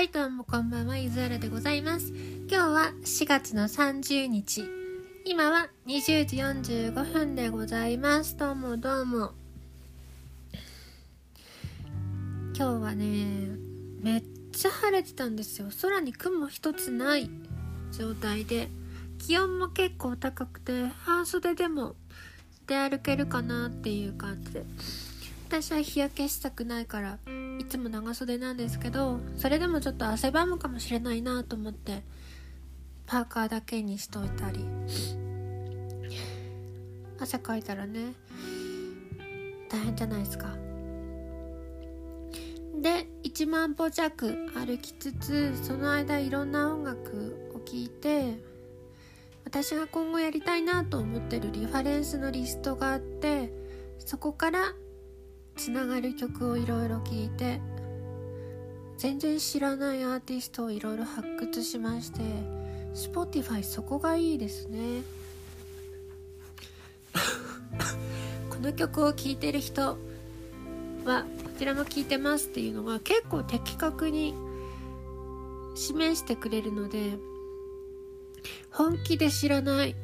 はい、どうもこんばんは、ゆずあらでございます。今日は4月の30日。今は20時45分でございます。どうもどうも。今日はね、めっちゃ晴れてたんですよ。空に雲一つない状態で、気温も結構高くて、半袖でも出歩けるかなっていう感じで。私は日焼けしたくないからいつも長袖なんですけどそれでもちょっと汗ばむかもしれないなと思ってパーカーだけにしといたり汗かいたらね大変じゃないですか。で1万歩弱歩きつつその間いろんな音楽を聴いて私が今後やりたいなと思ってるリファレンスのリストがあってそこからつながる曲をいろいろ聴いて全然知らないアーティストをいろいろ発掘しまして Spotify そこがいいですね。この曲を聴いてる人はこちらも聴いてますっていうのが結構的確に示してくれるので本気で知らない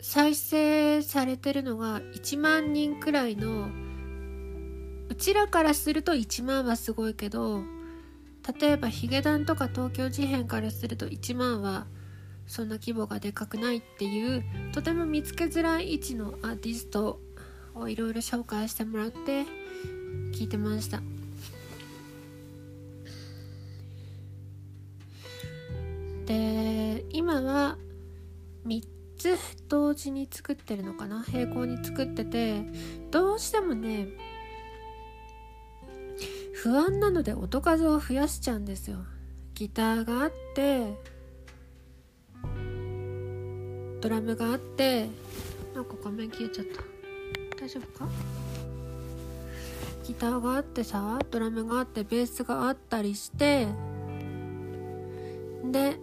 再生されてるのが1万人くらいのうちらからすると1万はすごいけど例えばヒゲダンとか東京事変からすると1万はそんな規模がでかくないっていうとても見つけづらい位置のアーティストをいろいろ紹介してもらって聞いてました。で今は3つ同時に作ってるのかな？並行に作っててどうしてもね不安なので音数を増やしちゃうんですよ。ギターがあってドラムがあってなんか画面消えちゃった。大丈夫か？ギターがあってさドラムがあってベースがあったりしてで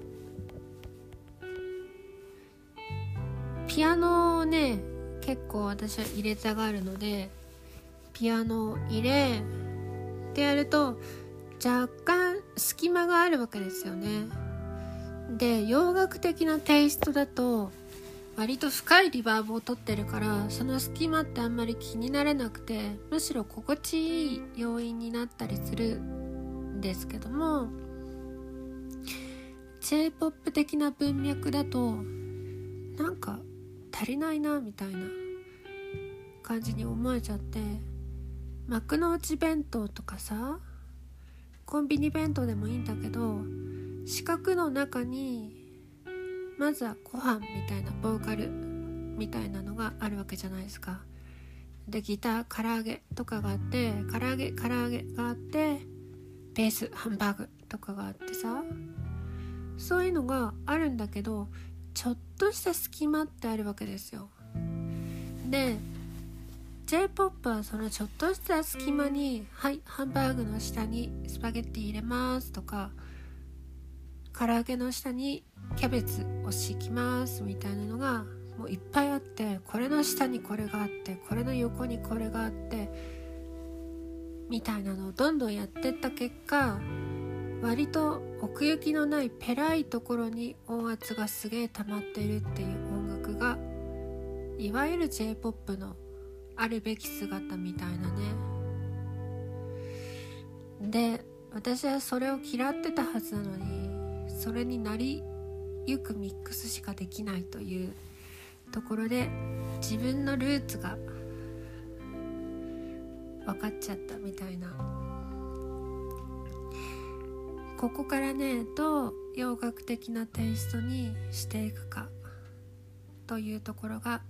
ピアノをね結構私は入れたがるのでピアノを入れってやると若干隙間があるわけですよね。で洋楽的なテイストだと割と深いリバーブを取ってるからその隙間ってあんまり気にならなくてむしろ心地いい要因になったりするんですけども J-POP 的な文脈だとなんか足りないなみたいな感じに思えちゃって幕の内弁当とかさコンビニ弁当でもいいんだけど四角の中にまずはご飯みたいなボーカルみたいなのがあるわけじゃないですか。でギター唐揚げとかがあって唐揚げ唐揚げがあってベースハンバーグとかがあってさ。そういうのがあるんだけどちょっとした隙間ってあるわけですよ。で J-POP はそのちょっとした隙間に「はいハンバーグの下にスパゲッティ入れます」とか「唐揚げの下にキャベツを敷きます」みたいなのがもういっぱいあってこれの下にこれがあってこれの横にこれがあってみたいなのをどんどんやってった結果割と奥行きのないペラいところに音圧がすげえ溜まっているっていう音楽がいわゆる J-POP のあるべき姿みたいなね。で私はそれを嫌ってたはずなのにそれになりゆくミックスしかできないというところで自分のルーツが分かっちゃったみたいな。ここからねどう洋楽的なテイストにしていくかというところが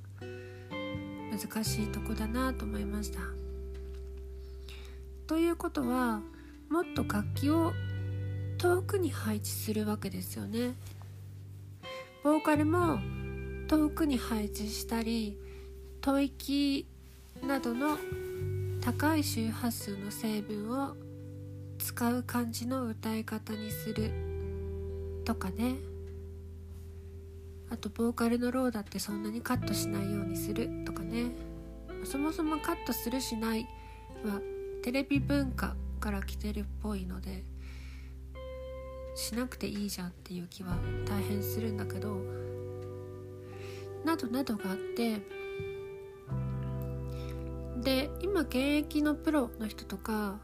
難しいとこだなと思いました。ということはもっと楽器を遠くに配置するわけですよね。ボーカルも遠くに配置したり吐息などの高い周波数の成分を使う感じの歌い方にするとかねあとボーカルのローだってそんなにカットしないようにするとかね。そもそもカットするしないはテレビ文化から来てるっぽいのでしなくていいじゃんっていう気は大変するんだけどなどなどがあってで今現役のプロの人とか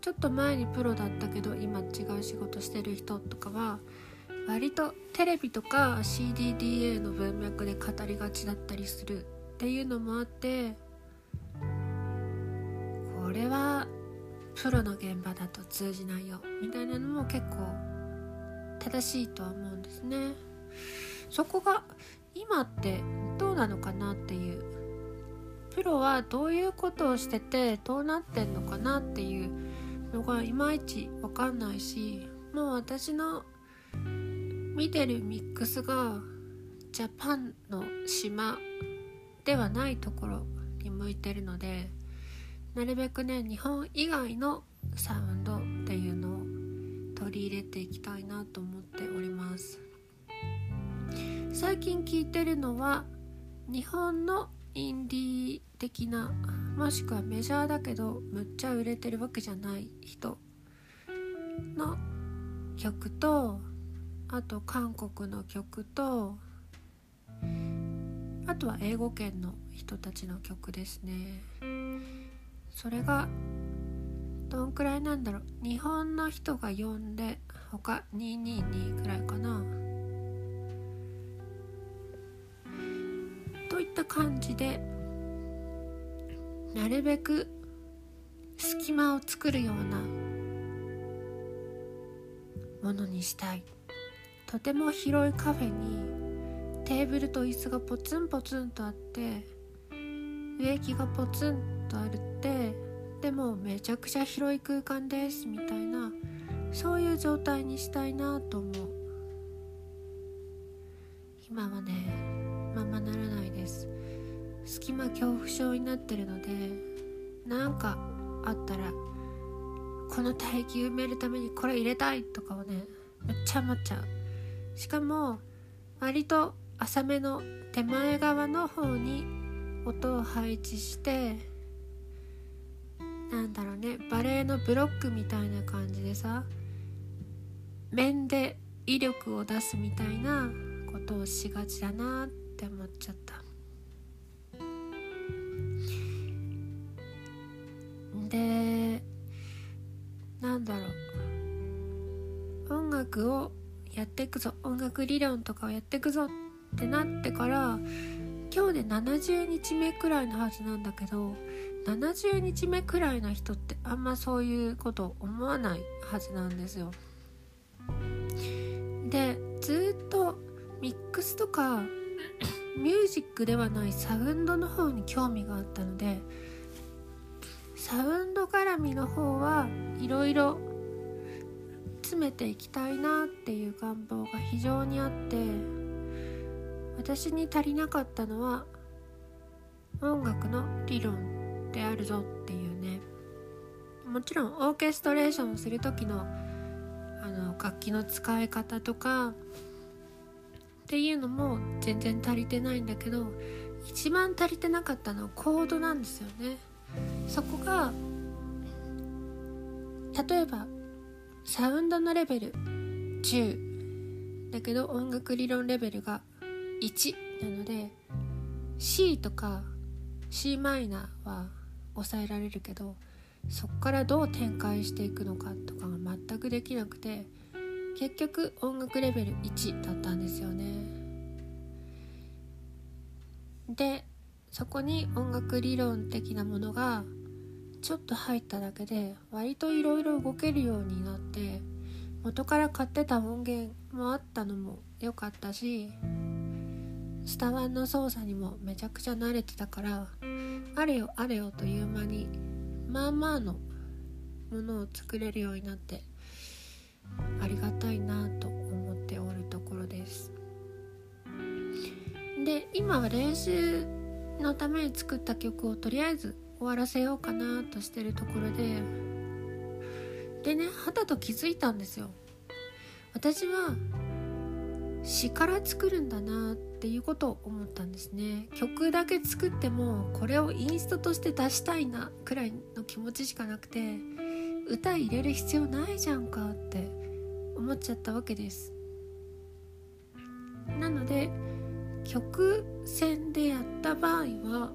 ちょっと前にプロだったけど今違う仕事してる人とかは割とテレビとか CDDA の文脈で語りがちだったりするっていうのもあってこれはプロの現場だと通じないよみたいなのも結構正しいとは思うんですね。そこが今ってどうなのかなっていうプロはどういうことをしててどうなってんのかなっていうのがいまいち分かんないしもう私の見てるミックスがジャパンの島ではないところに向いてるのでなるべくね日本以外のサウンドっていうのを取り入れていきたいなと思っております。最近聞いてるのは日本のインディー的なもしくはメジャーだけどむっちゃ売れてるわけじゃない人の曲とあと韓国の曲とあとは英語圏の人たちの曲ですね。それがどんくらいなんだろう。日本の人が呼んで他222くらいかな。といった感じでなるべく隙間を作るようなものにしたい。とても広いカフェにテーブルと椅子がポツンポツンとあって植木がポツンとあるってでもめちゃくちゃ広い空間ですみたいなそういう状態にしたいなと思う。今はねままならないです。隙間恐怖症になってるのでなんかあったらこの帯域埋めるためにこれ入れたいとかをねめっちゃ思っちゃう。しかも割と浅めの手前側の方に音を配置してなんだろうねバレエのブロックみたいな感じでさ面で威力を出すみたいなことをしがちだなって思っちゃった。でなんだろう。音楽をやっていくぞ。音楽理論とかをやっていくぞ。っってなってから今日で70日目くらいのはずなんだけど70日目くらいの人ってあんまそういうこと思わないはずなんですよ。でずっとミックスとかミュージックではないサウンドの方に興味があったのでサウンド絡みの方はいろいろ詰めていきたいなっていう願望が非常にあって私に足りなかったのは音楽の理論であるぞっていうね。もちろんオーケストレーションをする時のあの楽器の使い方とかっていうのも全然足りてないんだけど一番足りてなかったのはコードなんですよね。そこが例えばサウンドのレベル10だけど音楽理論レベルが1なので C とか c マイナーは抑えられるけどそこからどう展開していくのかとかが全くできなくて結局音楽レベル1だったんですよね。でそこに音楽理論的なものがちょっと入っただけで割といろいろ動けるようになって元から買ってた音源もあったのも良かったしスタワンの操作にもめちゃくちゃ慣れてたからあれよあれよという間にまあまあのものを作れるようになってありがたいなと思っておるところです。で今は練習のために作った曲をとりあえず終わらせようかなとしてるところででねはたと気づいたんですよ。私は詩から作るんだなっていうことを思ったんですね。曲だけ作ってもこれをインストとして出したいなくらいの気持ちしかなくて歌入れる必要ないじゃんかって思っちゃったわけです。なので曲線でやった場合は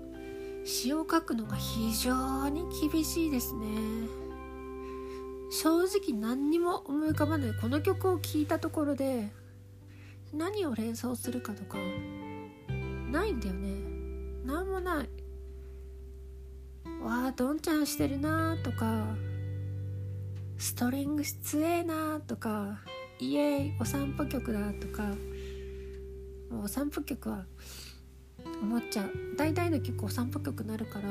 詩を書くのが非常に厳しいですね。正直何にも思い浮かばないこの曲を聴いたところで何を連想するかとかないんだよね。何もない。わあどんちゃんしてるなとかストリングつえなとかイエーイお散歩曲だとかもうお散歩曲は思っちゃう。大体の曲お散歩曲になるから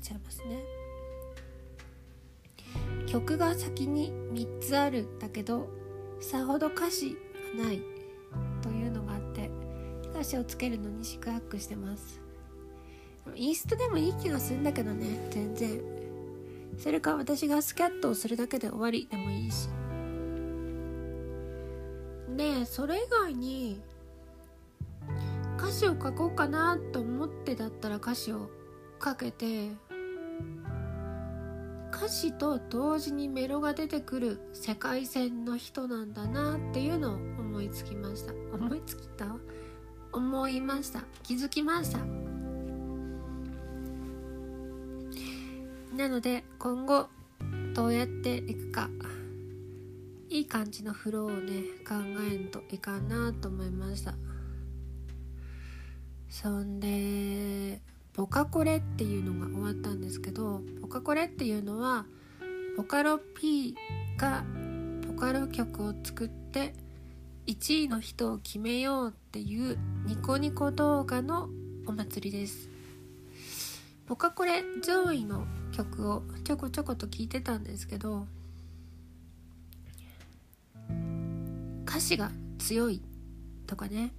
鼻が乾いちゃいますね。曲が先に3つあるだけどさほど歌詞がないというのがあって歌詞をつけるのに四苦八苦してます。インストでもいい気がするんだけどね全然。それか私がスキャットをするだけで終わりでもいいし。でそれ以外に歌詞を書こうかなと思ってだったら歌詞をかけて歌詞と同時にメロが出てくる世界線の人なんだなっていうのを思いつきました。思いつきた？思いました。気づきました？なので今後どうやっていくか。いい感じのフローをね考えんといかんなと思いました。そんでボカコレっていうのが終わったんですけどボカコレっていうのはボカロ P がボカロ曲を作って1位の人を決めようっていうニコニコ動画のお祭りです。ボカコレ上位の曲をちょこちょこと聞いてたんですけど歌詞が強いとかね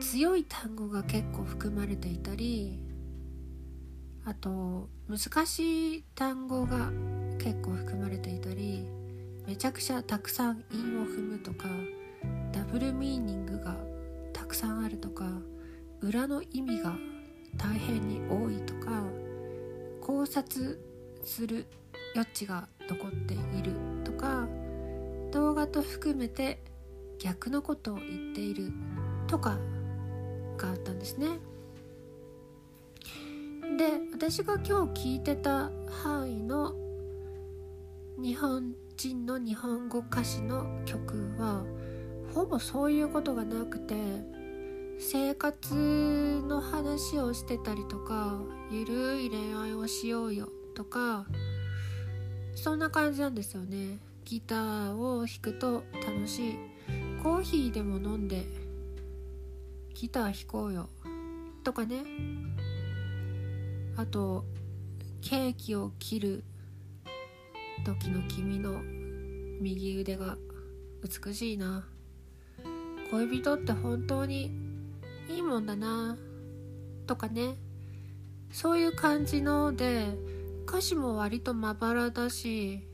強い単語が結構含まれていたりあと難しい単語が結構含まれていたりめちゃくちゃたくさん韻を踏むとかダブルミーニングがたくさんあるとか裏の意味が大変に多いとか考察する余地が残っているとか動画と含めて逆のことを言っているとかがあったんですね。で私が今日聞いてた範囲の日本人の日本語歌詞の曲はほぼそういうことがなくて生活の話をしてたりとかゆるい恋愛をしようよとかそんな感じなんですよねギターを弾くと楽しいコーヒーでも飲んでギター弾こうよ。とかね。あとケーキを切る時の君の右腕が美しいな。恋人って本当にいいもんだな。とかね。そういう感じので歌詞も割とまばらだし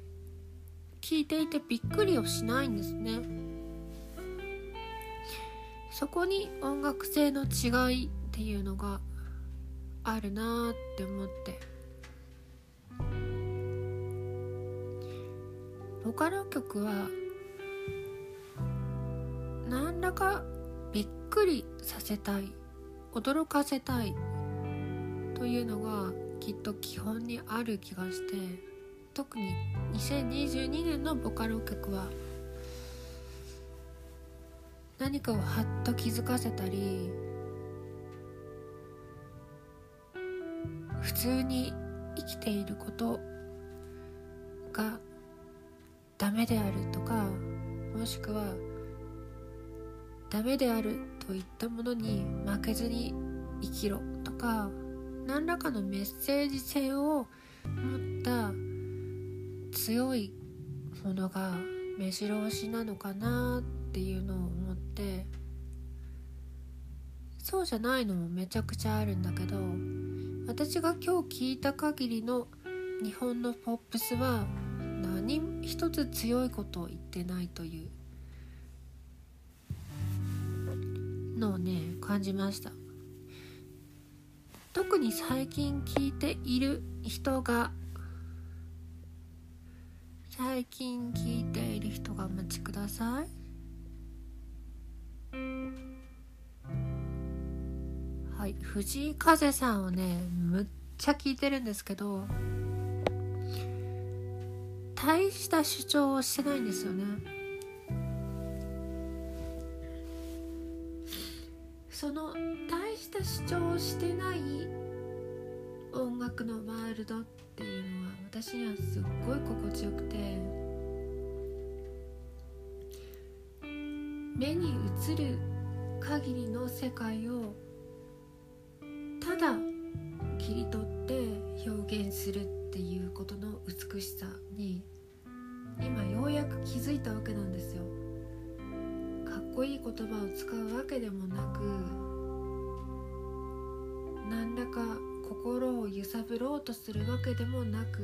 聞いていてびっくりをしないんですね。そこに音楽性の違いっていうのがあるなって思って。ボカロ曲は何らかびっくりさせたい驚かせたいというのがきっと基本にある気がして特に2022年のボカロ曲は何かをはっと気づかせたり普通に生きていることがダメであるとかもしくはダメであるといったものに負けずに生きろとか何らかのメッセージ性を持った強いものが目白押しなのかなっていうのを思ってそうじゃないのもめちゃくちゃあるんだけど私が今日聞いた限りの日本のポップスは何一つ強いことを言ってないというのをね感じました。特に最近聞いている人が最近聞いている人がお待ちください。はい藤井風さんをねむっちゃ聞いてるんですけど大した主張をしてないんですよね。その大した主張をしてない音楽のワールドっていうのは私にはすっごい心地よくて目に映る限りの世界をするっていうことの美しさに今ようやく気づいたわけなんですよ。かっこいい言葉を使うわけでもなく何らか心を揺さぶろうとするわけでもなく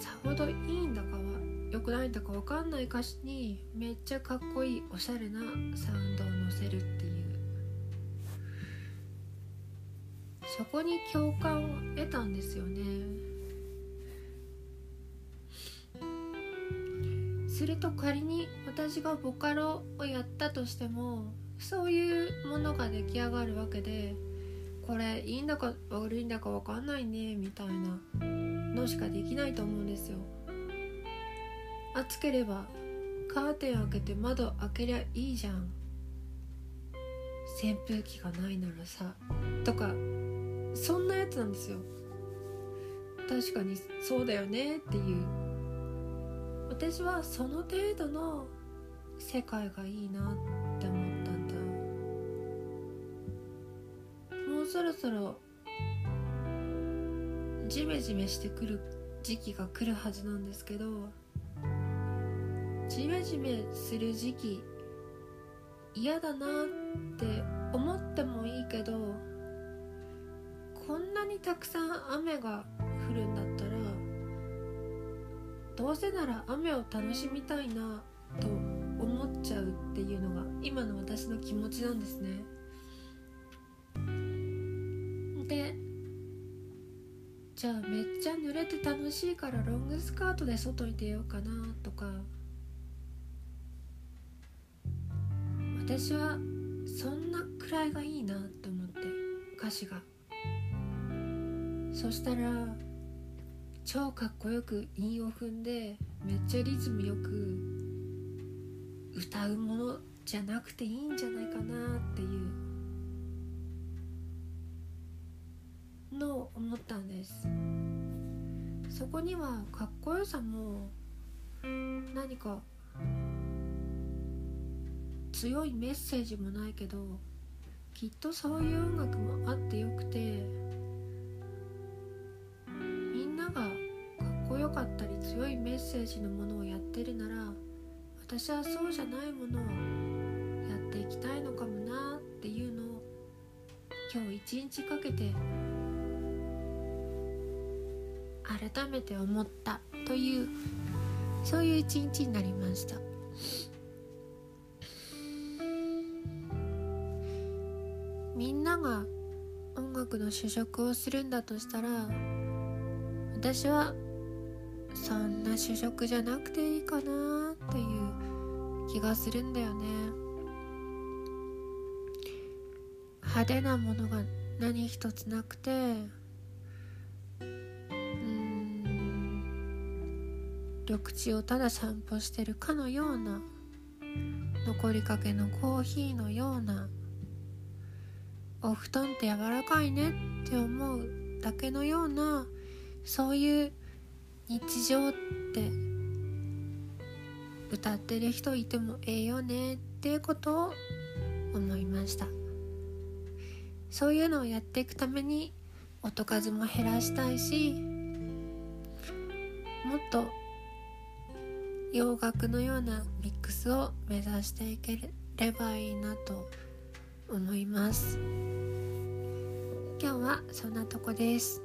さほどいいんだかは良くないんだか分かんない歌詞にめっちゃかっこいいおしゃれなサウンドを乗せるっていう。そこに共感を得たんですよね。すると仮に私がボカロをやったとしてもそういうものが出来上がるわけでこれいいんだか悪いんだか分かんないねみたいなのしかできないと思うんですよ。暑ければカーテン開けて窓開けりゃいいじゃん。扇風機がないならさとかそんなやつなんですよ。確かにそうだよねっていう。私はその程度の世界がいいなって思ったんだ。もうそろそろジメジメしてくる時期が来るはずなんですけどジメジメする時期嫌だなって思ってもいいけどこんなにたくさん雨が降るんだったらどうせなら雨を楽しみたいなと思っちゃうっていうのが今の私の気持ちなんですね。でじゃあめっちゃ濡れて楽しいからロングスカートで外に出ようかなとか。私はそんなくらいがいいなって思って歌詞が。そしたら超かっこよく韻を踏んでめっちゃリズムよく歌うものじゃなくていいんじゃないかなっていうのを思ったんです。そこにはかっこよさも何か強いメッセージもないけどきっとそういう音楽もあってよくてかったり強いメッセージのものをやってるなら私はそうじゃないものをやっていきたいのかもなっていうのを今日一日かけて改めて思ったというそういう一日になりました。みんなが音楽の主食をするんだとしたら私はそんな主食じゃなくていいかなっていう気がするんだよね。派手なものが何一つなくてうん緑地をただ散歩してるかのような残りかけのコーヒーのようなお布団って柔らかいねって思うだけのようなそういう日常って歌ってる人いてもええよねっていうことを思いました。そういうのをやっていくために音数も減らしたいしもっと洋楽のようなミックスを目指していければいいなと思います。今日はそんなとこです。